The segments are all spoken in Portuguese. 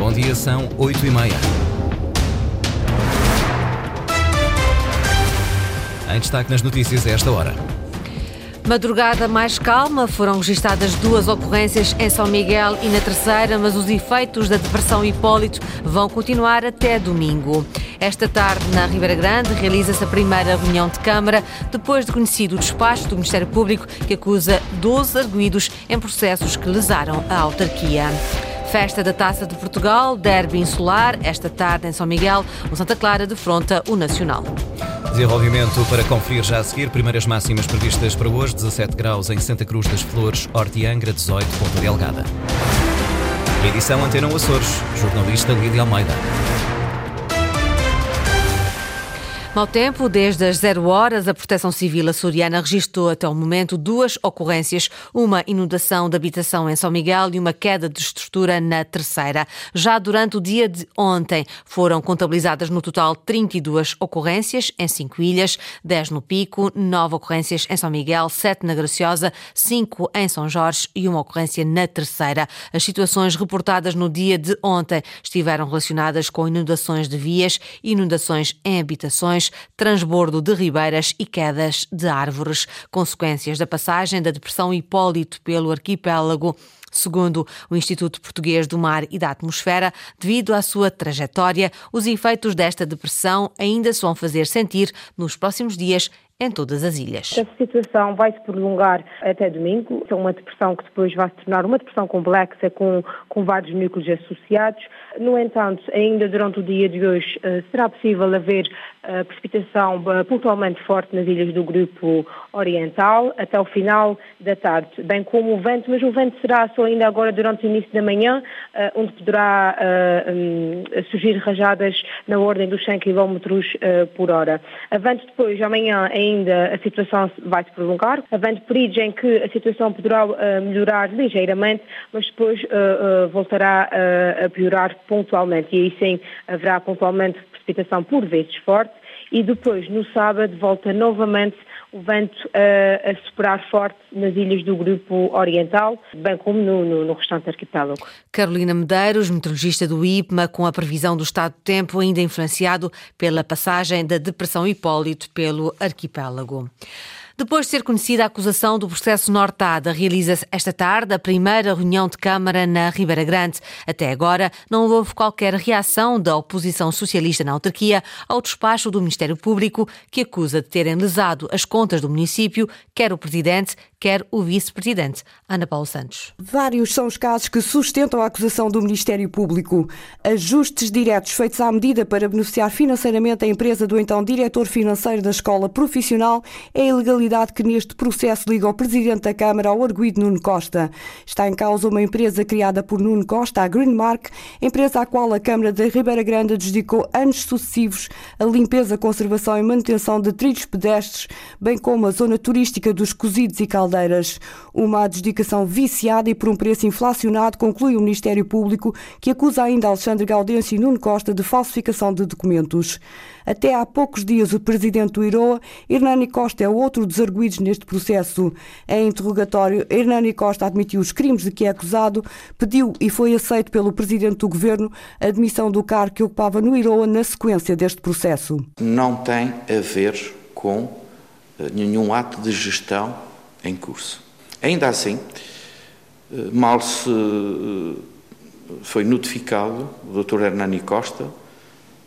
Bom dia, são 8 e meia. Em destaque nas notícias a esta hora. Madrugada mais calma, foram registadas duas ocorrências em São Miguel e na terceira, mas os efeitos da depressão Hipólito vão continuar até domingo. Esta tarde, na Ribeira Grande, realiza-se a primeira reunião de Câmara, depois de conhecido o despacho do Ministério Público que acusa 12 arguídos em processos que lesaram a autarquia. Festa da Taça de Portugal, derby insular, esta tarde em São Miguel, o Santa Clara defronta o Nacional. Desenvolvimento para conferir já a seguir. Primeiras máximas previstas para hoje: 17 graus em Santa Cruz das Flores, Horta Angra, 18, Ponta Delgada. Edição Antena Açores. Jornalista Lídia Almeida. Mau tempo, desde as zero horas, a Proteção Civil açoriana registrou até o momento duas ocorrências, uma inundação de habitação em São Miguel e uma queda de estrutura na terceira. Já durante o dia de ontem foram contabilizadas no total 32 ocorrências em cinco ilhas, 10 no Pico, nove ocorrências em São Miguel, sete na Graciosa, cinco em São Jorge e uma ocorrência na terceira. As situações reportadas no dia de ontem estiveram relacionadas com inundações de vias, inundações em habitações, transbordo de ribeiras e quedas de árvores, consequências da passagem da depressão Hipólito pelo arquipélago. Segundo o Instituto Português do Mar e da Atmosfera, devido à sua trajetória, os efeitos desta depressão ainda se vão fazer sentir nos próximos dias em todas as ilhas. Esta situação vai se prolongar até domingo. É uma depressão que depois vai se tornar uma depressão complexa com, com vários núcleos associados. No entanto, ainda durante o dia de hoje eh, será possível haver uh, precipitação uh, pontualmente forte nas ilhas do grupo oriental até o final da tarde, bem como o vento, mas o vento será só ainda agora durante o início da manhã, onde poderá um, surgir rajadas na ordem dos 100 km por hora. Avante depois, amanhã ainda a situação vai se prolongar, avante períodos em que a situação poderá melhorar ligeiramente, mas depois voltará a piorar pontualmente. E aí sim haverá pontualmente precipitação por vezes forte e depois no sábado volta novamente o vento a, superar forte nas ilhas do grupo oriental, bem como no, no, no restante arquipélago. Carolina Medeiros, meteorologista do IPMA, com a previsão do estado de tempo ainda influenciado pela passagem da depressão Hipólito pelo arquipélago. Depois de ser conhecida a acusação do processo Nortada, realiza-se esta tarde a primeira reunião de Câmara na Ribeira Grande. Até agora, não houve qualquer reação da oposição socialista na autarquia ao despacho do Ministério Público, que acusa de terem lesado as contas do município, quer o presidente, quer o vice-presidente. Ana Paula Santos. Vários são os casos que sustentam a acusação do Ministério Público. Ajustes diretos feitos à medida para beneficiar financeiramente a empresa do então diretor financeiro da escola profissional é ilegalidade que neste processo liga o Presidente da Câmara ao arguído Nuno Costa. Está em causa uma empresa criada por Nuno Costa, a Greenmark, empresa à qual a Câmara da Ribeira Grande dedicou anos sucessivos a limpeza, conservação e manutenção de trilhos pedestres, bem como a zona turística dos cozidos e caldeiras. Uma adjudicação viciada e por um preço inflacionado, conclui o Ministério Público, que acusa ainda Alexandre Gaudêncio e Nuno Costa de falsificação de documentos. Até há poucos dias, o presidente do IROA, Hernani Costa, é outro dos arguídos neste processo. Em interrogatório, Hernani Costa admitiu os crimes de que é acusado, pediu e foi aceito pelo presidente do governo a admissão do cargo que ocupava no IROA na sequência deste processo. Não tem a ver com eh, nenhum ato de gestão em curso. Ainda assim, eh, mal se eh, foi notificado o Dr. Hernani Costa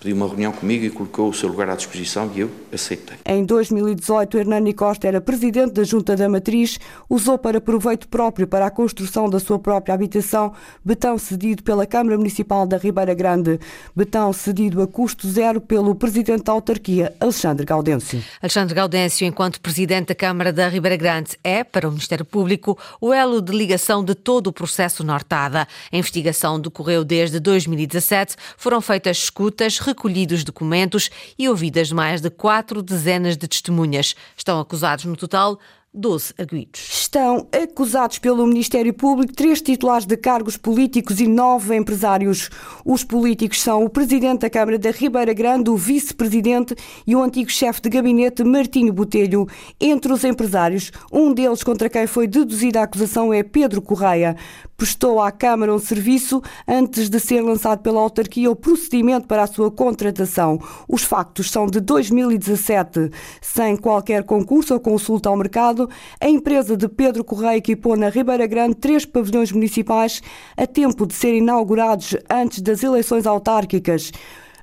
pediu uma reunião comigo e colocou o seu lugar à disposição e eu aceitei. Em 2018, Hernani Costa era presidente da Junta da Matriz, usou para proveito próprio para a construção da sua própria habitação, betão cedido pela Câmara Municipal da Ribeira Grande, betão cedido a custo zero pelo presidente da autarquia, Alexandre Gaudêncio. Alexandre Gaudêncio, enquanto presidente da Câmara da Ribeira Grande, é, para o Ministério Público, o elo de ligação de todo o processo Nortada. A investigação decorreu desde 2017, foram feitas escutas, recolhidos documentos e ouvidas mais de quatro dezenas de testemunhas. Estão acusados no total 12 arguídos. Estão acusados pelo Ministério Público três titulares de cargos políticos e nove empresários. Os políticos são o Presidente da Câmara da Ribeira Grande, o Vice-Presidente e o antigo chefe de gabinete Martinho Botelho. Entre os empresários, um deles contra quem foi deduzida a acusação é Pedro Correia. prestou à Câmara um serviço antes de ser lançado pela autarquia o procedimento para a sua contratação. Os factos são de 2017. Sem qualquer concurso ou consulta ao mercado, a empresa de Pedro Correia equipou na Ribeira Grande três pavilhões municipais a tempo de serem inaugurados antes das eleições autárquicas.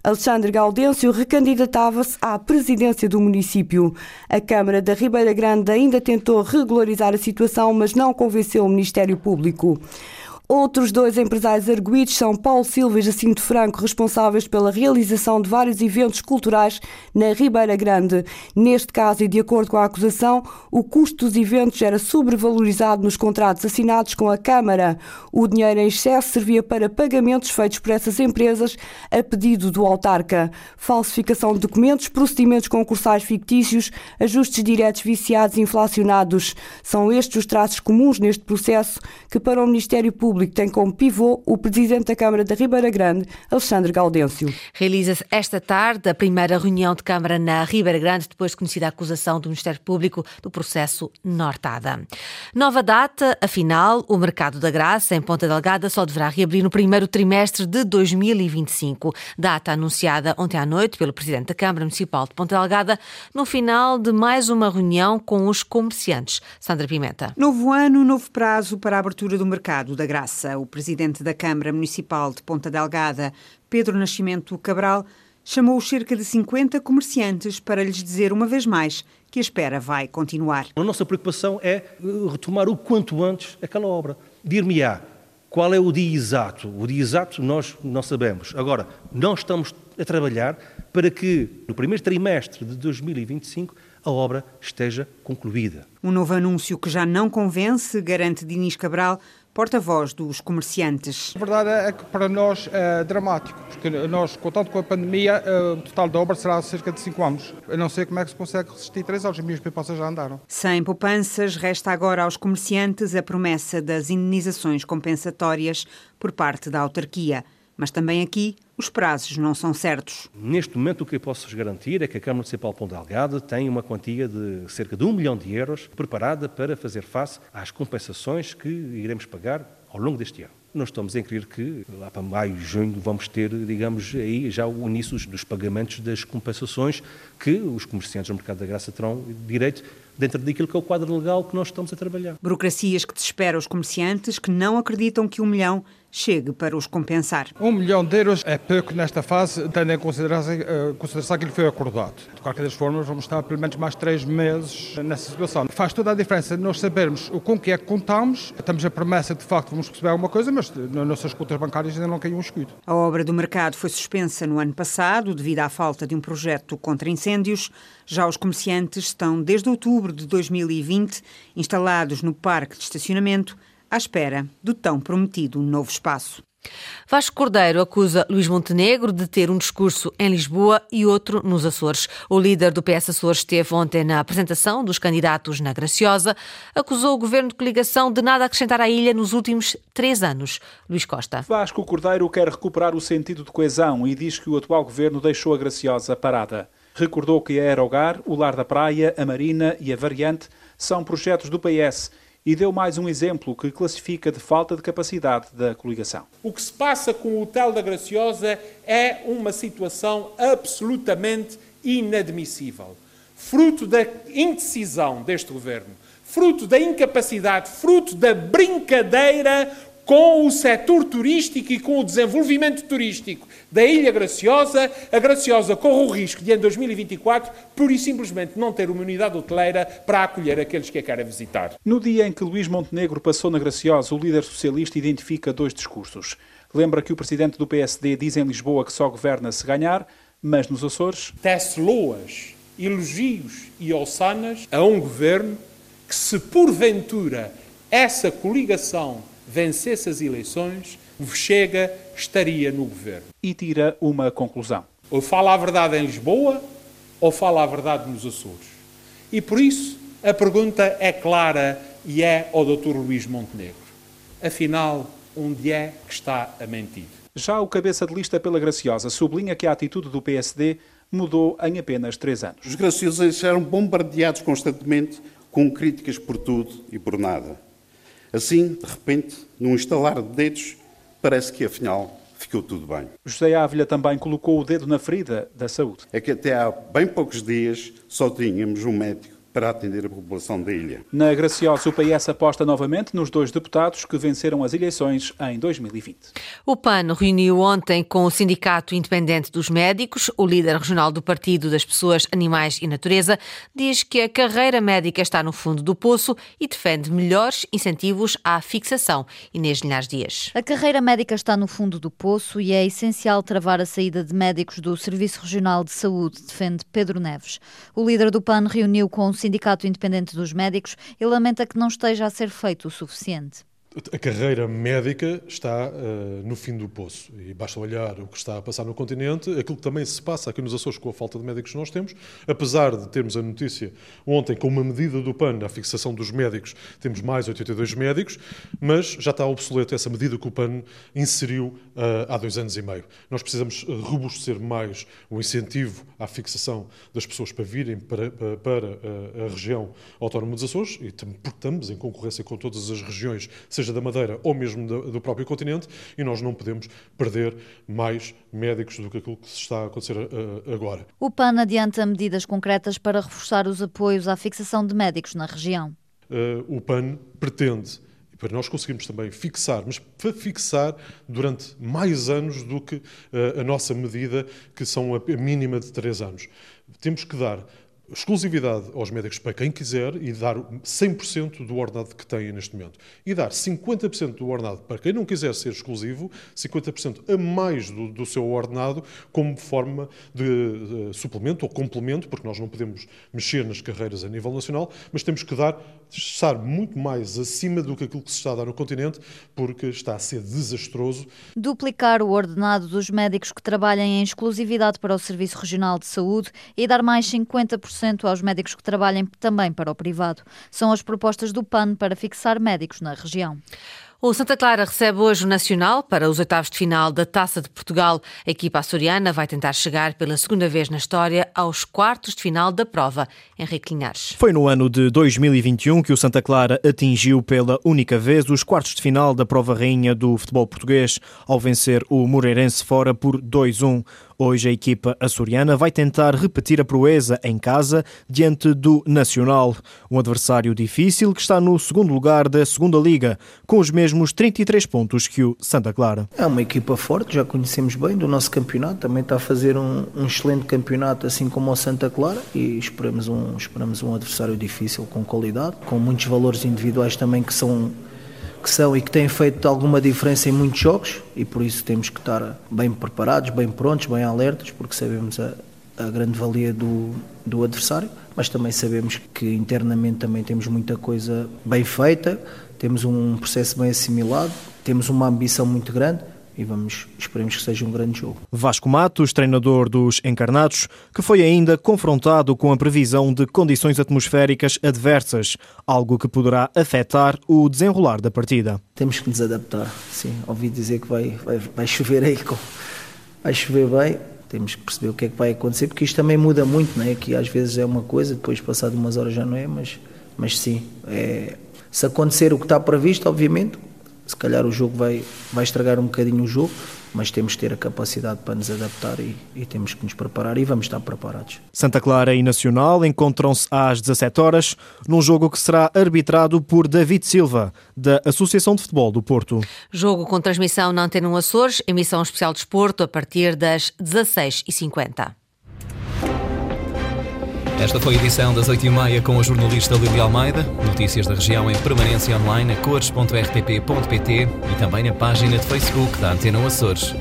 Alexandre Gaudêncio recandidatava-se à presidência do município. A Câmara da Ribeira Grande ainda tentou regularizar a situação, mas não convenceu o Ministério Público. Outros dois empresários arguídos são Paulo Silva e Jacinto Franco, responsáveis pela realização de vários eventos culturais na Ribeira Grande. Neste caso, e de acordo com a acusação, o custo dos eventos era sobrevalorizado nos contratos assinados com a Câmara. O dinheiro em excesso servia para pagamentos feitos por essas empresas a pedido do autarca. Falsificação de documentos, procedimentos concursais fictícios, ajustes diretos viciados e inflacionados. São estes os traços comuns neste processo que, para o Ministério Público, Público tem como pivô o Presidente da Câmara da Ribeira Grande, Alexandre Gaudêncio. Realiza-se esta tarde a primeira reunião de Câmara na Ribeira Grande, depois de conhecida a acusação do Ministério Público do processo Nortada. Nova data, afinal, o mercado da graça em Ponta Delgada só deverá reabrir no primeiro trimestre de 2025. Data anunciada ontem à noite pelo Presidente da Câmara Municipal de Ponta Delgada, no final de mais uma reunião com os comerciantes. Sandra Pimenta. Novo ano, novo prazo para a abertura do mercado da graça. O presidente da Câmara Municipal de Ponta Delgada, Pedro Nascimento Cabral, chamou cerca de 50 comerciantes para lhes dizer uma vez mais que a espera vai continuar. A nossa preocupação é eh, retomar o quanto antes aquela obra. Dir-me-á qual é o dia exato. O dia exato nós não sabemos. Agora, nós estamos a trabalhar para que no primeiro trimestre de 2025 a obra esteja concluída. Um novo anúncio que já não convence, garante Dinis Cabral, porta-voz dos comerciantes. A verdade é que para nós é dramático, porque nós, contando com a pandemia, eh, o total da obra será cerca de 5 anos. Eu não sei como é que se consegue resistir 3 anos, as minhas poupanças já andaram. Sem poupanças, resta agora aos comerciantes a promessa das indenizações compensatórias por parte da autarquia. Mas também aqui os prazos não são certos. Neste momento, o que eu posso garantir é que a Câmara Municipal de Ponta Delgada tem uma quantia de cerca de um milhão de euros preparada para fazer face às compensações que iremos pagar ao longo deste ano. Nós estamos a crer que lá para maio, junho, vamos ter, digamos, aí já o início dos pagamentos das compensações que os comerciantes do mercado da graça terão direito dentro daquilo que é o quadro legal que nós estamos a trabalhar. Burocracias que desesperam os comerciantes que não acreditam que um milhão chegue para os compensar. Um milhão de euros é pouco nesta fase, tendo em consideração, uh, consideração que ele foi acordado. De qualquer das formas, vamos estar pelo menos mais três meses nessa situação. Faz toda a diferença nós sabermos o com que é que contamos. Temos a promessa de facto vamos receber alguma coisa, mas nas nossas contas bancárias ainda não caiu um escudo. A obra do mercado foi suspensa no ano passado devido à falta de um projeto contra incêndios. Já os comerciantes estão desde outubro de 2020 instalados no parque de estacionamento à espera do tão prometido novo espaço. Vasco Cordeiro acusa Luís Montenegro de ter um discurso em Lisboa e outro nos Açores. O líder do PS Açores esteve ontem na apresentação dos candidatos na Graciosa, acusou o governo de coligação de nada acrescentar à ilha nos últimos três anos. Luís Costa. Vasco Cordeiro quer recuperar o sentido de coesão e diz que o atual governo deixou a Graciosa parada. Recordou que a Aerogar, o Lar da Praia, a Marina e a Variante são projetos do PS e deu mais um exemplo que classifica de falta de capacidade da coligação. O que se passa com o Hotel da Graciosa é uma situação absolutamente inadmissível. Fruto da indecisão deste governo, fruto da incapacidade, fruto da brincadeira com o setor turístico e com o desenvolvimento turístico da Ilha Graciosa, a Graciosa corre o risco de, em 2024, pura e simplesmente não ter uma unidade hoteleira para acolher aqueles que a querem visitar. No dia em que Luís Montenegro passou na Graciosa, o líder socialista identifica dois discursos. Lembra que o presidente do PSD diz em Lisboa que só governa se ganhar, mas nos Açores... Tece loas, elogios e ossanas a um governo que, se porventura essa coligação vencesse as eleições, o Chega estaria no governo. E tira uma conclusão. Ou fala a verdade em Lisboa, ou fala a verdade nos Açores. E por isso a pergunta é clara e é ao Dr. Luís Montenegro. Afinal, onde é que está a mentir? Já o cabeça de lista pela Graciosa sublinha que a atitude do PSD mudou em apenas três anos. Os graciosos eram bombardeados constantemente com críticas por tudo e por nada. Assim, de repente, num estalar de dedos, parece que afinal ficou tudo bem. José Ávila também colocou o dedo na ferida da saúde. É que até há bem poucos dias só tínhamos um médico para atender a população da ilha. Na Graciosa, o PS aposta novamente nos dois deputados que venceram as eleições em 2020. O PAN reuniu ontem com o Sindicato Independente dos Médicos. O líder regional do Partido das Pessoas, Animais e Natureza diz que a carreira médica está no fundo do poço e defende melhores incentivos à fixação. Inês Linhares Dias. A carreira médica está no fundo do poço e é essencial travar a saída de médicos do Serviço Regional de Saúde, defende Pedro Neves. O líder do PAN reuniu com o Sindicato Independente dos Médicos e lamenta que não esteja a ser feito o suficiente a carreira médica está uh, no fim do poço e basta olhar o que está a passar no continente, aquilo que também se passa aqui nos Açores com a falta de médicos que nós temos, apesar de termos a notícia ontem com uma medida do PAN, a fixação dos médicos, temos mais 82 médicos, mas já está obsoleto essa medida que o PAN inseriu uh, há dois anos e meio. Nós precisamos robustecer mais o incentivo à fixação das pessoas para virem para, para, para a, a região autónoma dos Açores, e porque estamos em concorrência com todas as regiões, seja seja da Madeira ou mesmo do próprio continente, e nós não podemos perder mais médicos do que aquilo que se está a acontecer eh, agora. O PAN adianta medidas concretas para reforçar os apoios à fixação de médicos na região. Eh, o PAN pretende e para nós conseguirmos também fixar, mas para fixar durante mais anos do que eh, a nossa medida, que são a mínima de três anos. Temos que dar exclusividade aos médicos para quem quiser e dar 100% do ordenado que têm neste momento. E dar 50% do ordenado para quem não quiser ser exclusivo, 50% a mais do, do, seu ordenado, como forma de, de suplemento ou complemento, porque nós não podemos mexer nas carreiras a nível nacional, mas temos que dar, estar muito mais acima do que aquilo que se está a dar no continente, porque está a ser desastroso. Duplicar o ordenado dos médicos que trabalhem em exclusividade para o Serviço Regional de Saúde e dar mais 50% 10% aos médicos que trabalhem também para o privado. São as propostas do PAN para fixar médicos na região. O Santa Clara recebe hoje o Nacional para os oitavos de final da Taça de Portugal. A equipa açoriana vai tentar chegar pela segunda vez na história aos quartos de final da prova. Henrique Linhares. Foi no ano de 2021 que o Santa Clara atingiu pela única vez os quartos de final da prova rainha do futebol português, ao vencer o Moreirense fora por 2-1. Hoje a equipa açoriana vai tentar repetir a proeza em casa diante do Nacional, um adversário difícil que está no segundo lugar da segunda Liga, com os mesmos 33 pontos que o Santa Clara. É uma equipa forte, já conhecemos bem do nosso campeonato, também está a fazer um, um excelente campeonato, assim como o Santa Clara, e esperamos um, esperamos um adversário difícil, com qualidade, com muitos valores individuais também que são que são e que têm feito alguma diferença em muitos jogos e por isso temos que estar bem preparados, bem prontos, bem alertas, porque sabemos a, a grande valia do, do adversário, mas também sabemos que internamente também temos muita coisa bem feita, temos um processo bem assimilado, temos uma ambição muito grande e vamos, esperemos que seja um grande jogo. Vasco Matos, treinador dos Encarnados, que foi ainda confrontado com a previsão de condições atmosféricas adversas, algo que poderá afetar o desenrolar da partida. Temos que nos adaptar, sim. Ouvi dizer que vai, vai, vai chover aí, vai chover bem, temos que perceber o que é que vai acontecer, porque isto também muda muito, não é? Que às vezes é uma coisa, depois passado umas horas já não é, mas, mas sim, é, se acontecer o que está previsto, obviamente, se calhar o jogo vai, vai estragar um bocadinho o jogo, mas temos que ter a capacidade para nos adaptar e, e, temos que nos preparar e vamos estar preparados. Santa Clara e Nacional encontram-se às 17 horas num jogo que será arbitrado por David Silva, da Associação de Futebol do Porto. Jogo com transmissão na Antena Açores, emissão especial de esporto a partir das 16h50. Esta foi a edição das 8h30 com a jornalista Lili Almeida. Notícias da região em permanência online a cores.rtp.pt e também na página de Facebook da Antena Açores.